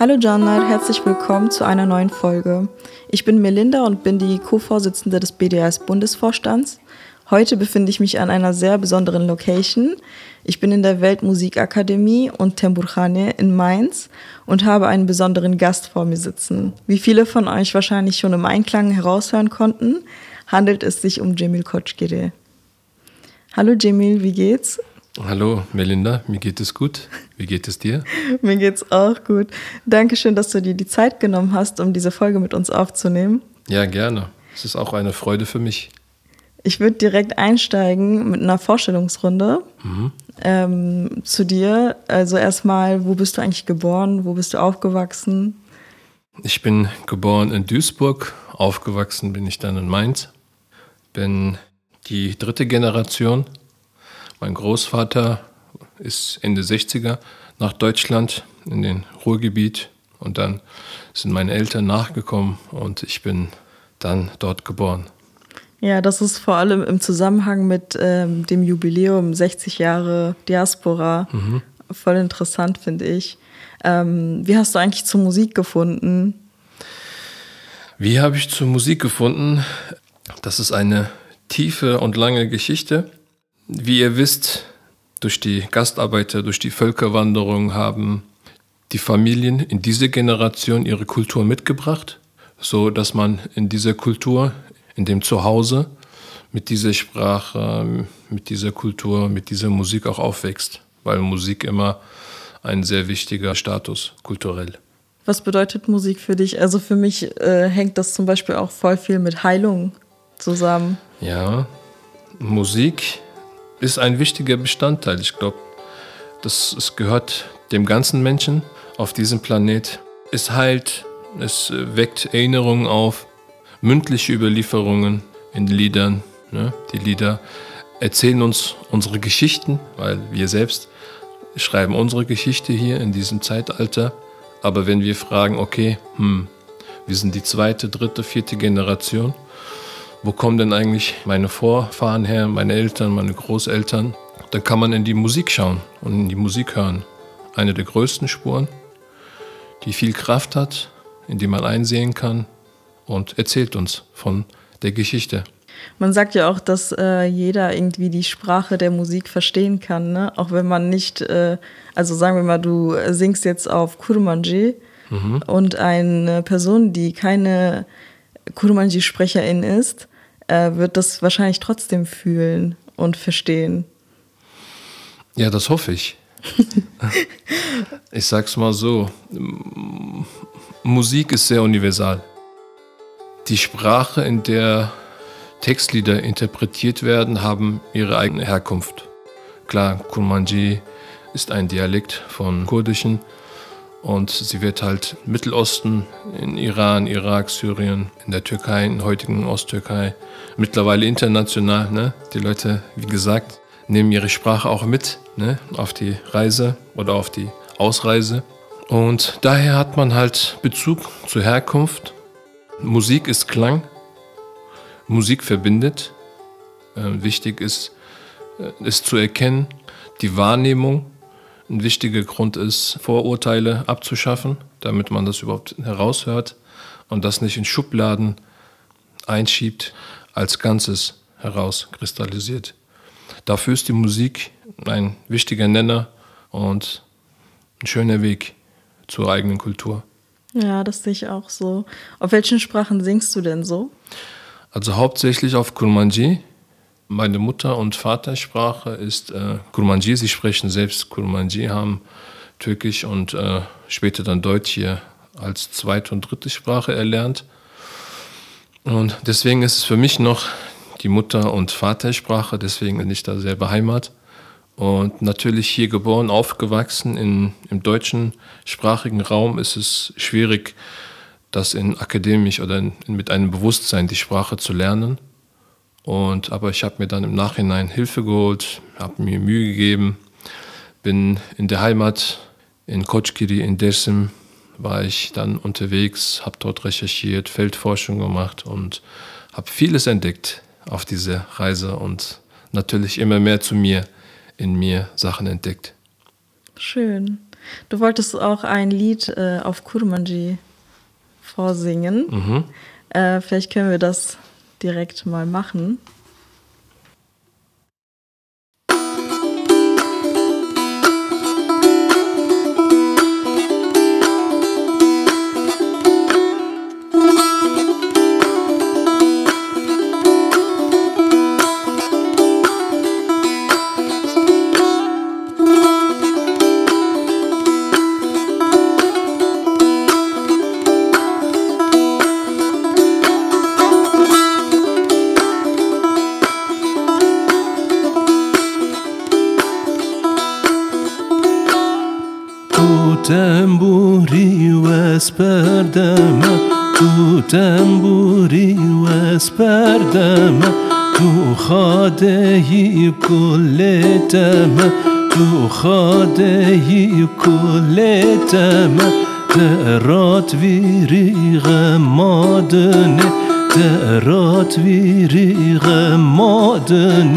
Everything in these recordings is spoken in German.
Hallo Janar, herzlich willkommen zu einer neuen Folge. Ich bin Melinda und bin die Co-Vorsitzende des BDS Bundesvorstands. Heute befinde ich mich an einer sehr besonderen Location. Ich bin in der Weltmusikakademie und Temburkhane in Mainz und habe einen besonderen Gast vor mir sitzen. Wie viele von euch wahrscheinlich schon im Einklang heraushören konnten, handelt es sich um Cemil Koçgiri. Hallo Cemil, wie geht's? Hallo Melinda, mir geht es gut. Wie geht es dir? mir geht's auch gut. Dankeschön, dass du dir die Zeit genommen hast, um diese Folge mit uns aufzunehmen. Ja, gerne. Es ist auch eine Freude für mich. Ich würde direkt einsteigen mit einer Vorstellungsrunde mhm. ähm, zu dir. Also erstmal, wo bist du eigentlich geboren? Wo bist du aufgewachsen? Ich bin geboren in Duisburg, aufgewachsen bin ich dann in Mainz. Bin die dritte Generation mein Großvater ist Ende 60er nach Deutschland in den Ruhrgebiet und dann sind meine Eltern nachgekommen und ich bin dann dort geboren. Ja, das ist vor allem im Zusammenhang mit ähm, dem Jubiläum 60 Jahre Diaspora mhm. voll interessant, finde ich. Ähm, wie hast du eigentlich zur Musik gefunden? Wie habe ich zur Musik gefunden? Das ist eine tiefe und lange Geschichte. Wie ihr wisst, durch die Gastarbeiter, durch die Völkerwanderung haben die Familien in diese Generation ihre Kultur mitgebracht, so dass man in dieser Kultur, in dem Zuhause mit dieser Sprache, mit dieser Kultur, mit dieser Musik auch aufwächst, weil Musik immer ein sehr wichtiger Status kulturell. Was bedeutet Musik für dich? Also für mich äh, hängt das zum Beispiel auch voll viel mit Heilung zusammen. Ja, Musik ist ein wichtiger Bestandteil. Ich glaube, das es gehört dem ganzen Menschen auf diesem Planet. Es heilt, es weckt Erinnerungen auf, mündliche Überlieferungen in Liedern. Ne? Die Lieder erzählen uns unsere Geschichten, weil wir selbst schreiben unsere Geschichte hier in diesem Zeitalter. Aber wenn wir fragen, okay, hm, wir sind die zweite, dritte, vierte Generation, wo kommen denn eigentlich meine Vorfahren her, meine Eltern, meine Großeltern, dann kann man in die Musik schauen und in die Musik hören. Eine der größten Spuren, die viel Kraft hat, in die man einsehen kann und erzählt uns von der Geschichte. Man sagt ja auch, dass äh, jeder irgendwie die Sprache der Musik verstehen kann, ne? auch wenn man nicht, äh, also sagen wir mal, du singst jetzt auf Kurmanji mhm. und eine Person, die keine Kurmanji-Sprecherin ist, äh, wird das wahrscheinlich trotzdem fühlen und verstehen. Ja, das hoffe ich. ich sag's mal so: Musik ist sehr universal. Die Sprache, in der Textlieder interpretiert werden, haben ihre eigene Herkunft. Klar, Kurmanji ist ein Dialekt von Kurdischen und sie wird halt im Mittelosten, in Iran, Irak, Syrien, in der Türkei, in der heutigen Osttürkei, mittlerweile international. Ne? Die Leute, wie gesagt, nehmen ihre Sprache auch mit ne? auf die Reise oder auf die Ausreise. Und daher hat man halt Bezug zur Herkunft. Musik ist Klang. Musik verbindet. Äh, wichtig ist, äh, es zu erkennen, die Wahrnehmung ein wichtiger Grund ist, Vorurteile abzuschaffen, damit man das überhaupt heraushört und das nicht in Schubladen einschiebt, als Ganzes herauskristallisiert. Dafür ist die Musik ein wichtiger Nenner und ein schöner Weg zur eigenen Kultur. Ja, das sehe ich auch so. Auf welchen Sprachen singst du denn so? Also hauptsächlich auf Kurmanji, meine Mutter- und Vatersprache ist äh, Kurmanji. Sie sprechen selbst Kurmanji, haben Türkisch und äh, später dann Deutsch hier als zweite und dritte Sprache erlernt. Und deswegen ist es für mich noch die Mutter- und Vatersprache, deswegen bin ich da sehr beheimat. Und natürlich hier geboren, aufgewachsen in, im deutschen sprachigen Raum ist es schwierig, das in akademisch oder in, mit einem Bewusstsein die Sprache zu lernen. Und, aber ich habe mir dann im Nachhinein Hilfe geholt, habe mir Mühe gegeben, bin in der Heimat in Koçgiri in Dersim war ich dann unterwegs, habe dort recherchiert, Feldforschung gemacht und habe vieles entdeckt auf dieser Reise und natürlich immer mehr zu mir, in mir Sachen entdeckt. Schön. Du wolltest auch ein Lied äh, auf Kurmanji vorsingen. Mhm. Äh, vielleicht können wir das direkt mal machen. تنبوری واسپردم تو تنبوری واسپردم تو خادهی کلتم تو خادهی کلتم ترات ويري غمادن ترات ويري غمادن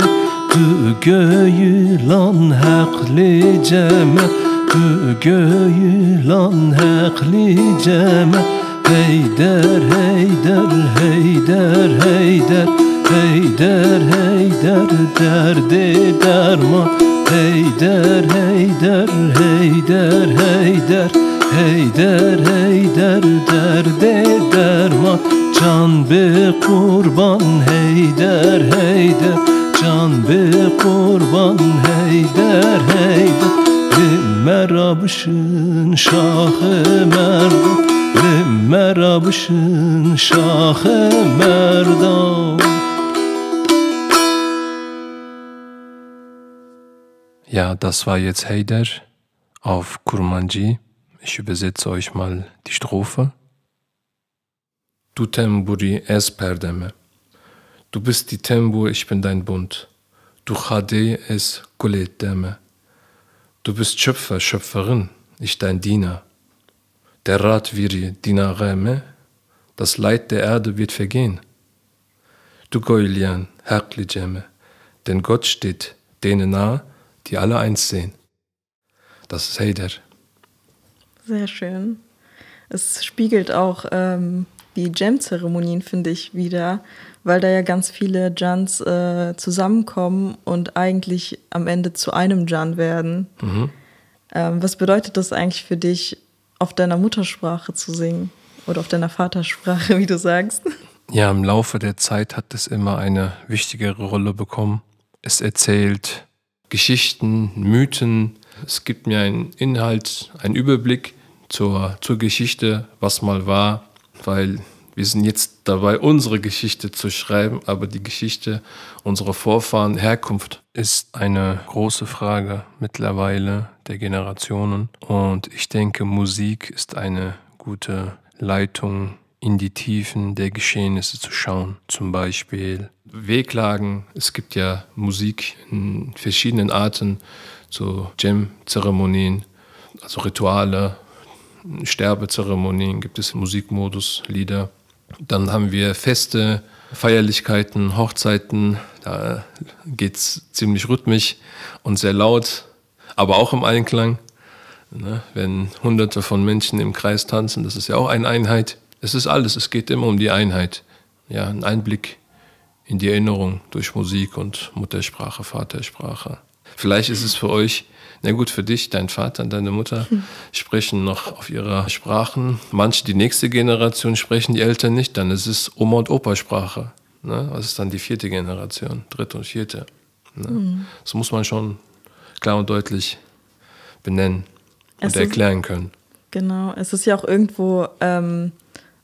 تو گویلان حق لجمه Tu göylan hakli ceme Heyder heyder heyder heyder Heyder heyder derdi derman Heyder heyder heyder heyder Heyder heyder derdi derman Can be kurban heyder heyder Can be kurban heyder heyder Limmerabışın şahı merdan Limmerabışın şahı merdan Ja, das war jetzt Heider auf Kurmanji. Ich übersetze euch mal die Strophe. Du Temburi es perdeme. Du bist die Tembu, ich bin dein Bund. Du Chade es Gulet deme. Du bist Schöpfer, Schöpferin, ich dein Diener. Der Rat viri dinareme, das Leid der Erde wird vergehen. Du Goilian, Herkliceme, denn Gott steht denen nahe, die alle eins sehen. Das ist Heider. Sehr schön. Es spiegelt auch ähm, die Jam-Zeremonien, finde ich, wieder, weil da ja ganz viele Jans äh, zusammenkommen und eigentlich am Ende zu einem Jan werden. Mhm. Ähm, was bedeutet das eigentlich für dich, auf deiner Muttersprache zu singen? Oder auf deiner Vatersprache, wie du sagst? Ja, im Laufe der Zeit hat es immer eine wichtigere Rolle bekommen. Es erzählt Geschichten, Mythen. Es gibt mir einen Inhalt, einen Überblick zur, zur Geschichte, was mal war, weil wir sind jetzt dabei, unsere Geschichte zu schreiben, aber die Geschichte unserer Vorfahren, Herkunft, ist eine große Frage mittlerweile der Generationen. Und ich denke, Musik ist eine gute Leitung in die Tiefen der Geschehnisse zu schauen. Zum Beispiel Wehklagen. Es gibt ja Musik in verschiedenen Arten, so Jam-Zeremonien, also Rituale, Sterbezeremonien, gibt es Musikmodus, Lieder. Dann haben wir Feste, Feierlichkeiten, Hochzeiten. Da geht es ziemlich rhythmisch und sehr laut, aber auch im Einklang. Ne? Wenn hunderte von Menschen im Kreis tanzen, das ist ja auch eine Einheit. Es ist alles, es geht immer um die Einheit. Ja, ein Einblick in die Erinnerung durch Musik und Muttersprache, Vatersprache. Vielleicht ist es für euch, na gut, für dich, dein Vater und deine Mutter sprechen noch auf ihrer Sprachen. Manche, die nächste Generation sprechen, die Eltern nicht, dann ist es Oma- und Opa-Sprache. Ne? Das ist dann die vierte Generation, dritte und vierte. Ne? Das muss man schon klar und deutlich benennen und Es ist- erklären können. Genau, es ist ja auch irgendwo ähm,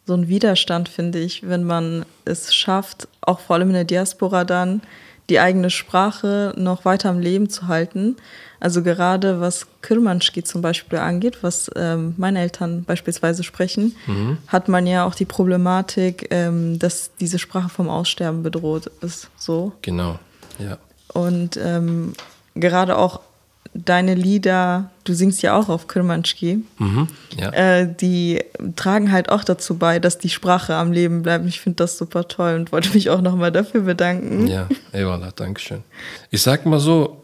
so ein Widerstand, finde ich, wenn man es schafft, auch vor allem in der Diaspora dann, die eigene Sprache noch weiter am Leben zu halten. Also gerade was Kirmanschki zum Beispiel angeht, was ähm, meine Eltern beispielsweise sprechen, hat man ja auch die Problematik, ähm, dass diese Sprache vom Aussterben bedroht ist. So. Genau, ja. Und ähm, gerade auch deine Lieder, du singst ja auch auf Kirmanschki, Mhm, ja. äh, die tragen halt auch dazu bei, dass die Sprache am Leben bleibt. Ich finde das super toll und wollte mich auch nochmal dafür bedanken. Ja, Eyvallah, Dankeschön. Ich sag mal so,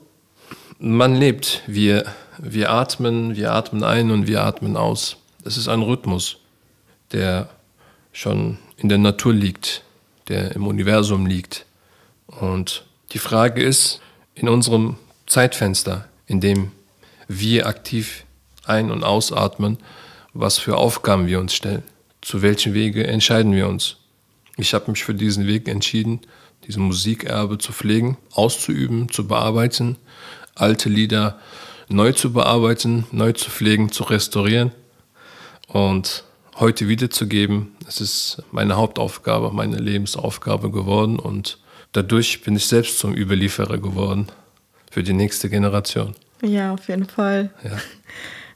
man lebt, wie er Wir atmen, wir atmen ein und wir atmen aus. Es ist ein Rhythmus, der schon in der Natur liegt, der im Universum liegt. Und die Frage ist, in unserem Zeitfenster, in dem wir aktiv ein- und ausatmen, was für Aufgaben wir uns stellen. Zu welchen Wege entscheiden wir uns? Ich habe mich für diesen Weg entschieden, diesen Musikerbe zu pflegen, auszuüben, zu bearbeiten, alte Lieder neu zu bearbeiten, neu zu pflegen, zu restaurieren und heute wiederzugeben. Es ist meine Hauptaufgabe, meine Lebensaufgabe geworden und dadurch bin ich selbst zum Überlieferer geworden für die nächste Generation. Ja, auf jeden Fall. Ja.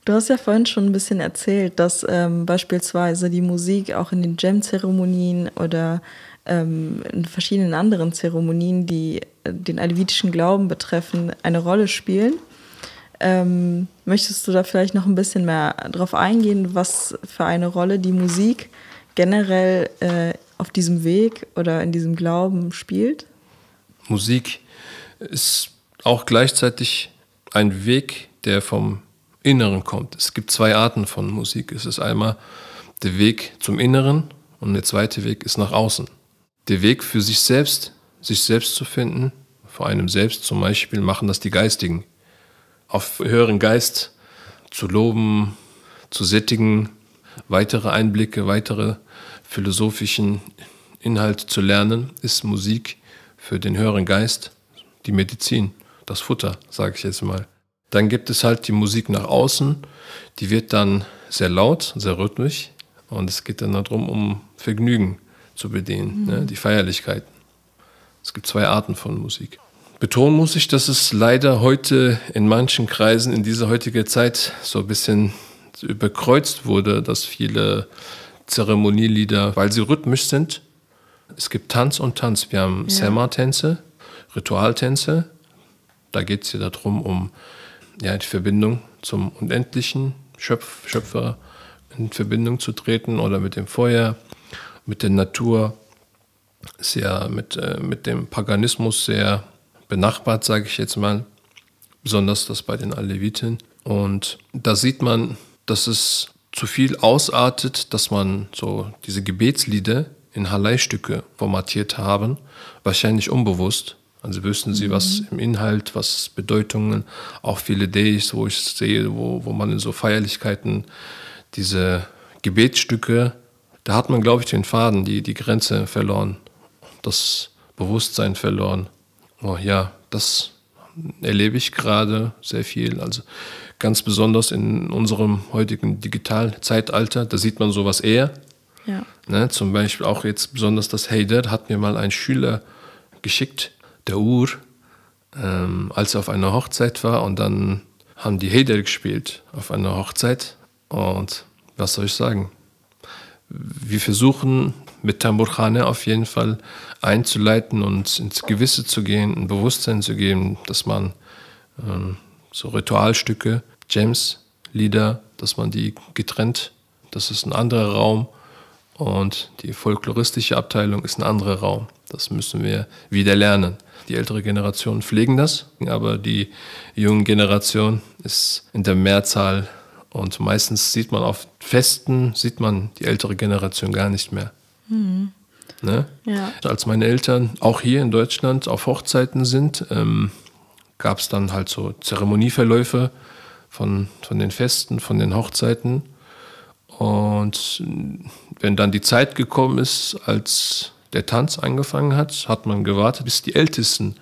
Du hast ja vorhin schon ein bisschen erzählt, dass ähm, beispielsweise die Musik auch in den Jam-Zeremonien oder ähm, in verschiedenen anderen Zeremonien, die äh, den alevitischen Glauben betreffen, eine Rolle spielen. Ähm, möchtest du da vielleicht noch ein bisschen mehr drauf eingehen, was für eine Rolle die Musik generell äh, auf diesem Weg oder in diesem Glauben spielt? Musik ist auch gleichzeitig ein Weg, der vom Inneren kommt. Es gibt zwei Arten von Musik. Es ist einmal der Weg zum Inneren und der zweite Weg ist nach außen. Der Weg für sich selbst, sich selbst zu finden, vor einem selbst zum Beispiel, machen das die Geistigen. Auf höheren Geist zu loben, zu sättigen, weitere Einblicke, weitere philosophischen Inhalte zu lernen, ist Musik für den höheren Geist die Medizin, das Futter, sage ich jetzt mal. Dann gibt es halt die Musik nach außen, die wird dann sehr laut, sehr rhythmisch und es geht dann darum, um Vergnügen zu bedienen, ne, die Feierlichkeiten. Es gibt zwei Arten von Musik. Betonen muss ich, dass es leider heute in manchen Kreisen in dieser heutigen Zeit so ein bisschen überkreuzt wurde, dass viele Zeremonielieder, weil sie rhythmisch sind, es gibt Tanz und Tanz. Wir haben Ja. Sema-Tänze, Ritualtänze. Da geht es ja darum, um ja, die Verbindung zum Unendlichen, Schöpf, Schöpfer in Verbindung zu treten oder mit dem Feuer, mit der Natur. Ist ja mit, äh, mit dem Paganismus sehr benachbart, sage ich jetzt mal. Besonders das bei den Aleviten. Und da sieht man, dass es zu viel ausartet, dass man so diese Gebetslieder in Halai-Stücke formatiert haben, wahrscheinlich unbewusst. Also wüssten sie, was im Inhalt, was Bedeutungen, auch viele Days, wo ich sehe, wo, wo man in so Feierlichkeiten diese Gebetsstücke, da hat man, glaube ich, den Faden, die, die Grenze verloren, das Bewusstsein verloren. Oh, ja, das erlebe ich gerade sehr viel. Also ganz besonders in unserem heutigen Digitalzeitalter, da sieht man sowas eher. Ja. Ne, zum Beispiel auch jetzt besonders das Heider hat mir mal ein Schüler geschickt, der Ur, ähm, als er auf einer Hochzeit war und dann haben die Heider gespielt auf einer Hochzeit und was soll ich sagen? Wir versuchen mit Tamburkhane auf jeden Fall einzuleiten und ins Gewisse zu gehen, ein Bewusstsein zu geben, dass man ähm, so Ritualstücke, Gems, Lieder, dass man die getrennt, das ist ein anderer Raum und die folkloristische Abteilung ist ein anderer Raum. Das müssen wir wieder lernen. Die ältere Generation pflegen das, aber die junge Generation ist in der Mehrzahl und meistens sieht man auf Festen, sieht man die ältere Generation gar nicht mehr. Ne? Ja. Als meine Eltern auch hier in Deutschland auf Hochzeiten sind, ähm, gab es dann halt so Zeremonieverläufe von, von den Festen, von den Hochzeiten. Und wenn dann die Zeit gekommen ist, als der Tanz angefangen hat, hat man gewartet, bis die Ältesten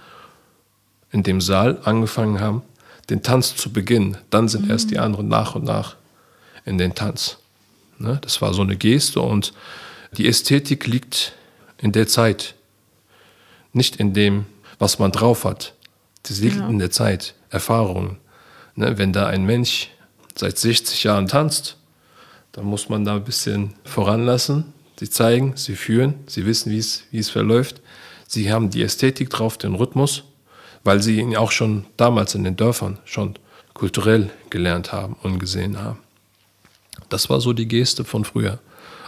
in dem Saal angefangen haben, den Tanz zu beginnen. Dann sind erst die anderen nach und nach in den Tanz. Ne? Das war so eine Geste und die Ästhetik liegt in der Zeit, nicht in dem, was man drauf hat. Das liegt Ja. in der Zeit, Erfahrungen. Ne? Wenn da ein Mensch seit 60 Jahren tanzt, dann muss man da ein bisschen voranlassen. Sie zeigen, sie führen, sie wissen, wie es, wie es verläuft. Sie haben die Ästhetik drauf, den Rhythmus, weil sie ihn auch schon damals in den Dörfern schon kulturell gelernt haben und gesehen haben. Das war so die Geste von früher.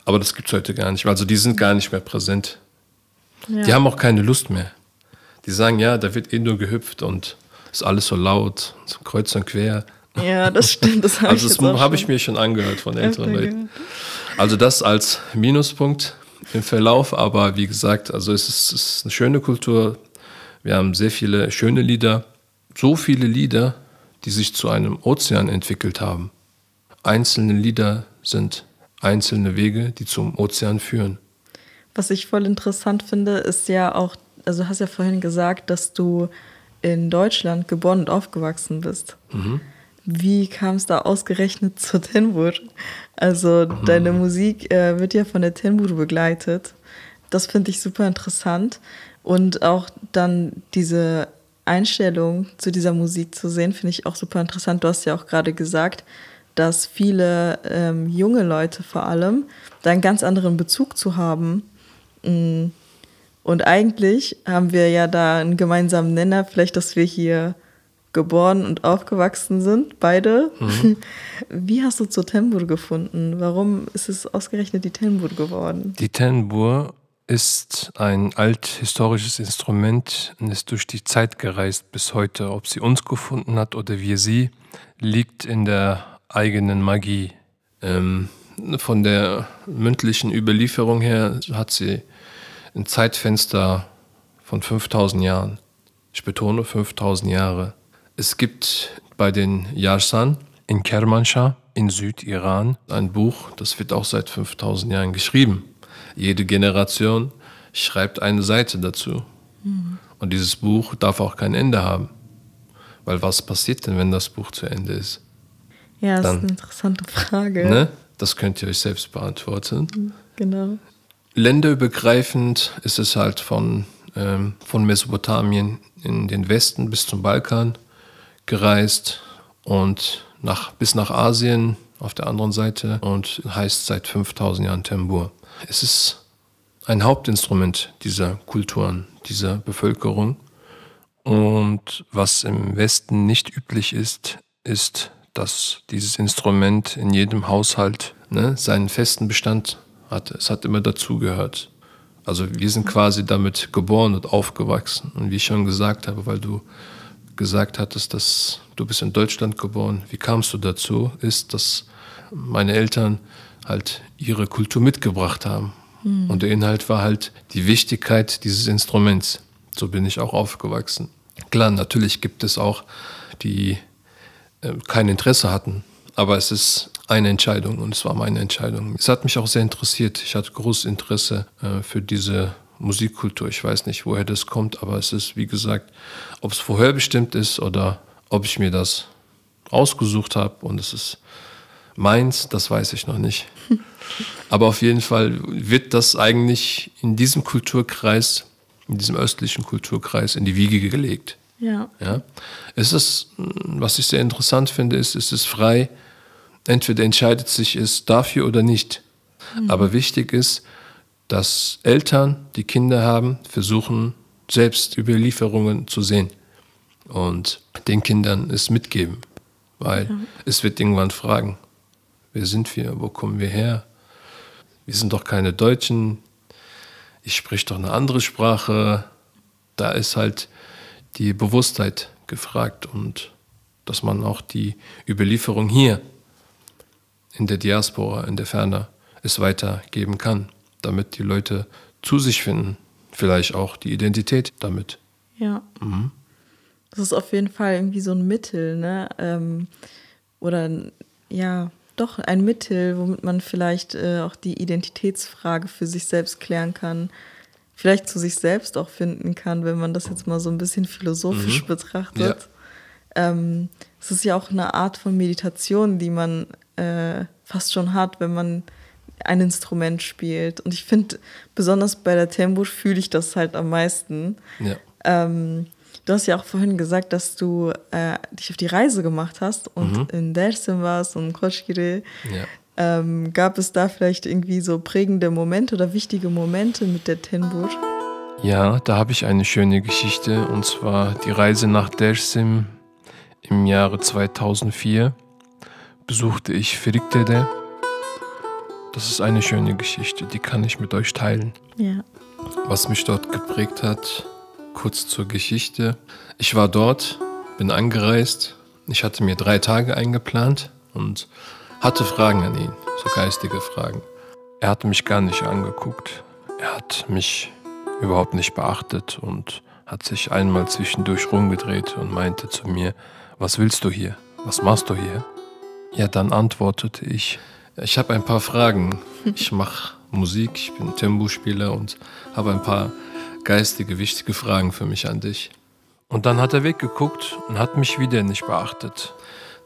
Aber das gibt es heute gar nicht. Also die sind gar nicht mehr präsent. Ja. Die haben auch keine Lust mehr. Die sagen, ja, da wird eh nur gehüpft und ist alles so laut, kreuz und quer. Ja, das stimmt. Das habe Also ich das habe ich mir schon angehört von älteren Leuten. Also das als Minuspunkt im Verlauf, aber wie gesagt, also es ist, es ist eine schöne Kultur. Wir haben sehr viele schöne Lieder, so viele Lieder, die sich zu einem Ozean entwickelt haben. Einzelne Lieder sind einzelne Wege, die zum Ozean führen. Was ich voll interessant finde, ist ja auch, also du hast ja vorhin gesagt, dass du in Deutschland geboren und aufgewachsen bist. Wie kam es da ausgerechnet zur Tenbur? Also deine Musik äh, wird ja von der Tenbur begleitet. Das finde ich super interessant. Und auch dann diese Einstellung zu dieser Musik zu sehen, finde ich auch super interessant. Du hast ja auch gerade gesagt, dass viele ähm, junge Leute vor allem da einen ganz anderen Bezug zu haben. Mm. Und eigentlich haben wir ja da einen gemeinsamen Nenner, vielleicht, dass wir hier geboren und aufgewachsen sind, beide. Wie hast du zur Tembur gefunden? Warum ist es ausgerechnet die Tembur geworden? Die Tenbur ist ein althistorisches Instrument und ist durch die Zeit gereist bis heute. Ob sie uns gefunden hat oder wir sie, liegt in der eigenen Magie. Ähm, von der mündlichen Überlieferung her hat sie ein Zeitfenster von 5000 Jahren. Ich betone 5000 Jahre. Es gibt bei den Yarsan in Kermanshah in Südiran ein Buch, das wird auch seit 5000 Jahren geschrieben. Jede Generation schreibt eine Seite dazu. Und dieses Buch darf auch kein Ende haben. Weil was passiert denn, wenn das Buch zu Ende ist? Ja, das ist eine interessante Frage. Ne? Das könnt ihr euch selbst beantworten. Genau. Länderübergreifend ist es halt von, ähm, von Mesopotamien in den Westen bis zum Balkan gereist und nach, bis nach Asien auf der anderen Seite und heißt seit 5000 Jahren Tambur. Es ist ein Hauptinstrument dieser Kulturen, dieser Bevölkerung. Und was im Westen nicht üblich ist, ist, dass dieses Instrument in jedem Haushalt ne, seinen festen Bestand hatte. Es hat immer dazugehört. Also wir sind quasi damit geboren und aufgewachsen. Und wie ich schon gesagt habe, weil du gesagt hattest, dass du bist in Deutschland geboren, wie kamst du dazu, ist, dass meine Eltern halt ihre Kultur mitgebracht haben. Und der Inhalt war halt die Wichtigkeit dieses Instruments. So bin ich auch aufgewachsen. Klar, natürlich gibt es auch die äh, kein Interesse hatten. Aber es ist eine Entscheidung und es war meine Entscheidung. Es hat mich auch sehr interessiert. Ich hatte großes Interesse äh, für diese Musikkultur. Ich weiß nicht, woher das kommt, aber es ist, wie gesagt, ob es vorherbestimmt ist oder ob ich mir das ausgesucht habe und es ist meins, das weiß ich noch nicht. Aber auf jeden Fall wird das eigentlich in diesem Kulturkreis, in diesem östlichen Kulturkreis in die Wiege gelegt. Ja. Ja? Es ist, was ich sehr interessant finde, ist, es ist frei. Entweder entscheidet sich es dafür oder nicht. Aber wichtig ist, dass Eltern, die Kinder haben, versuchen, selbst Überlieferungen zu sehen und den Kindern es mitgeben. Weil es wird irgendwann fragen, wer sind wir, wo kommen wir her? Wir sind doch keine Deutschen, ich spreche doch eine andere Sprache. Da ist halt die Bewusstheit gefragt und dass man auch die Überlieferung hier in der Diaspora, in der Ferne, es weitergeben kann, damit die Leute zu sich finden, vielleicht auch die Identität damit. Ja. Das ist auf jeden Fall irgendwie so ein Mittel, ne? Ähm, oder ja, doch ein Mittel, womit man vielleicht äh, auch die Identitätsfrage für sich selbst klären kann. Vielleicht zu sich selbst auch finden kann, wenn man das jetzt mal so ein bisschen philosophisch betrachtet. Ähm, es ist ja auch eine Art von Meditation, die man äh, fast schon hat, wenn man ein Instrument spielt. Und ich finde, besonders bei der Tembusch fühle ich das halt am meisten. Ja. Ähm, du hast ja auch vorhin gesagt, dass du äh, dich auf die Reise gemacht hast und in Dersim warst und Koschkire. Ja. Ähm, gab es da vielleicht irgendwie so prägende Momente oder wichtige Momente mit der Tenbur? Ja, da habe ich eine schöne Geschichte und zwar die Reise nach Dersim im Jahre 2004 besuchte ich Firikdede. Das ist eine schöne Geschichte, die kann ich mit euch teilen. Ja. Was mich dort geprägt hat, kurz zur Geschichte. Ich war dort, bin angereist Ich hatte mir drei Tage eingeplant und hatte Fragen an ihn, so geistige Fragen. Er hat mich gar nicht angeguckt. Er hat mich überhaupt nicht beachtet und hat sich einmal zwischendurch rumgedreht und meinte zu mir, was willst du hier? Was machst du hier? Ja, dann antwortete ich, ich habe ein paar Fragen. Ich mache Musik, ich bin Tempo-Spieler und habe ein paar geistige, wichtige Fragen für mich an dich. Und dann hat er weggeguckt und hat mich wieder nicht beachtet.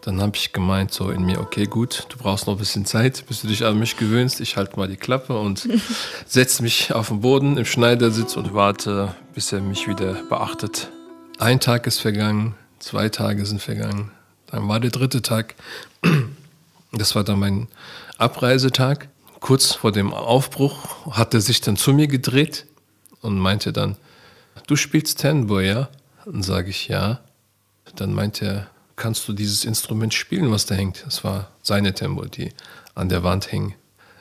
Dann habe ich gemeint, so in mir, okay, gut, du brauchst noch ein bisschen Zeit, bis du dich an mich gewöhnst. Ich halte mal die Klappe und setze mich auf den Boden im Schneidersitz und warte, bis er mich wieder beachtet. Ein Tag ist vergangen, zwei Tage sind vergangen. Dann war der dritte Tag. Das war dann mein Abreisetag. Kurz vor dem Aufbruch hat er sich dann zu mir gedreht und meinte dann, du spielst Tango, ja? Dann sage ich ja. Dann meinte er, kannst du dieses Instrument spielen, was da hängt? Das war seine Tempo, die an der Wand hing.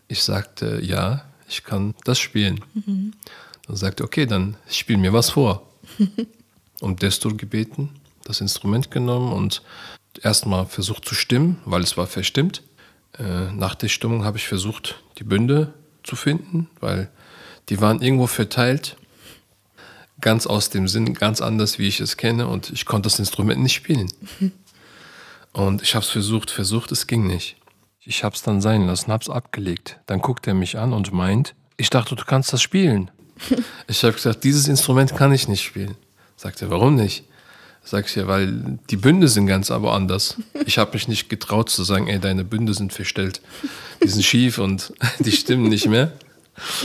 Ich sagte, ja, ich kann das spielen. Mhm. Dann sagte er, okay, dann spiel mir was vor. um Destur gebeten, das Instrument genommen und erstmal versucht zu stimmen, weil es war verstimmt. Äh, nach der Stimmung habe ich versucht, die Bünde zu finden, weil die waren irgendwo verteilt, ganz aus dem Sinn, ganz anders, wie ich es kenne und ich konnte das Instrument nicht spielen. Und ich habe es versucht, versucht, es ging nicht. Ich habe es dann sein lassen, habe es abgelegt. Dann guckt er mich an und meint, ich dachte, du kannst das spielen. ich habe gesagt, dieses Instrument kann ich nicht spielen. Sagt er, warum nicht? Sag ich ja, weil die Bünde sind ganz aber anders. Ich habe mich nicht getraut zu sagen, ey, deine Bünde sind verstellt. Die sind schief und die stimmen nicht mehr.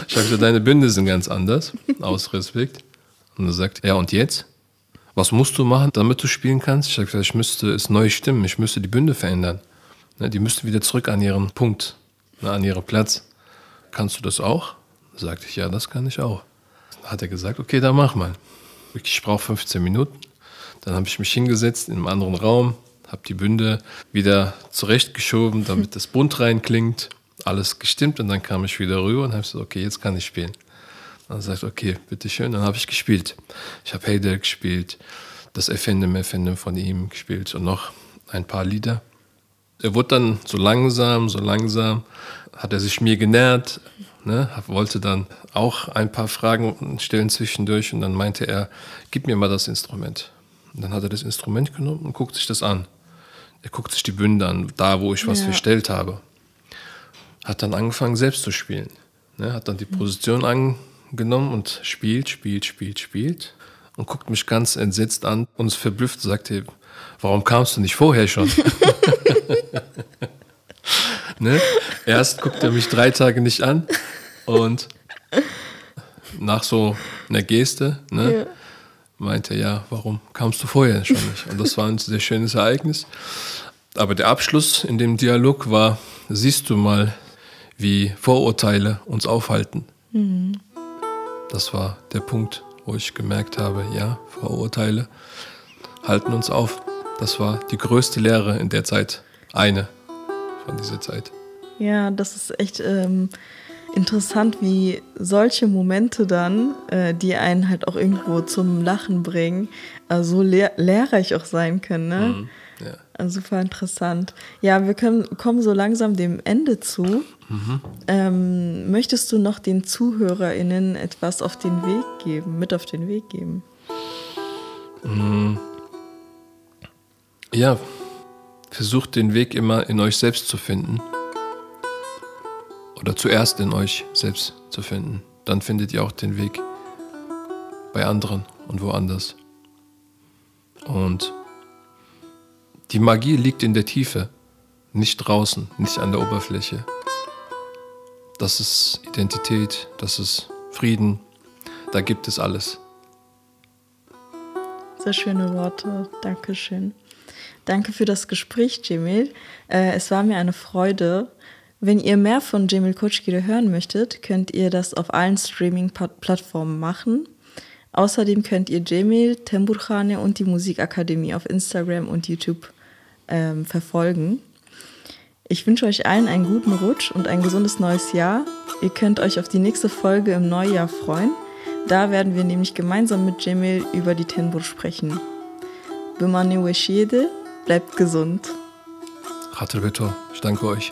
Ich habe gesagt, deine Bünde sind ganz anders, aus Respekt. Und er sagt, ja, und jetzt? Was musst du machen, damit du spielen kannst? Ich habe gesagt, ich müsste es neu stimmen, ich müsste die Bünde verändern. Ne, die müssten wieder zurück an ihren Punkt, ne, an ihren Platz. Kannst du das auch? Sagte ich, ja, das kann ich auch. Dann hat er gesagt, okay, dann mach mal. Ich brauche 15 Minuten. Dann habe ich mich hingesetzt in einem anderen Raum, habe die Bünde wieder zurechtgeschoben, damit das bunt reinklingt. Alles gestimmt und dann kam ich wieder rüber und habe gesagt, okay, jetzt kann ich spielen. Dann sagt okay, bitteschön. Dann habe ich gespielt. Ich habe Heider gespielt, das Effendem, Effendem von ihm gespielt und noch ein paar Lieder. Er wurde dann so langsam, so langsam, hat er sich mir genähert, ne, wollte dann auch ein paar Fragen stellen zwischendurch und dann meinte er, gib mir mal das Instrument. Und dann hat er das Instrument genommen und guckt sich das an. Er guckt sich die Bünde an, da wo ich was ja. verstellt habe. Hat dann angefangen selbst zu spielen. Ne, hat dann die Position angenommen und spielt, spielt, spielt, spielt und guckt mich ganz entsetzt an und ist verblüfft, sagt er, warum kamst du nicht vorher schon? ne? Erst guckt er mich drei Tage nicht an und nach so einer Geste, ne? Ja meinte, ja, warum kamst du vorher schon nicht? Und das war ein sehr schönes Ereignis. Aber der Abschluss in dem Dialog war, siehst du mal, wie Vorurteile uns aufhalten. Mhm. Das war der Punkt, wo ich gemerkt habe, ja, Vorurteile halten uns auf. Das war die größte Lehre in der Zeit. Eine von dieser Zeit. Ja, das ist echt ähm, interessant, wie solche Momente dann, äh, die einen halt auch irgendwo zum Lachen bringen, äh, so lehr lehrreich auch sein können. Ne? Mhm, ja. also super interessant. Ja, wir können, kommen so langsam dem Ende zu. Mhm. Ähm, möchtest du noch den ZuhörerInnen etwas auf den Weg geben, mit auf den Weg geben? Mhm. Ja, versucht den Weg immer in euch selbst zu finden oder zuerst in euch selbst zu finden. Dann findet ihr auch den Weg bei anderen und woanders. Und die Magie liegt in der Tiefe, nicht draußen, nicht an der Oberfläche. Das ist Identität, das ist Frieden, da gibt es alles. Sehr schöne Worte, Dankeschön. Danke für das Gespräch, Jamil. Äh, es war mir eine Freude. Wenn ihr mehr von Jamil Kochgire hören möchtet, könnt ihr das auf allen Streaming-Plattformen machen. Außerdem könnt ihr Jamil, Temburkhane und die Musikakademie auf Instagram und YouTube ähm, verfolgen. Ich wünsche euch allen einen guten Rutsch und ein gesundes neues Jahr. Ihr könnt euch auf die nächste Folge im Neujahr freuen. Da werden wir nämlich gemeinsam mit Jamil über die Tenbur sprechen. Bimani Weshide, bleibt gesund. Khater Beto, ich danke euch.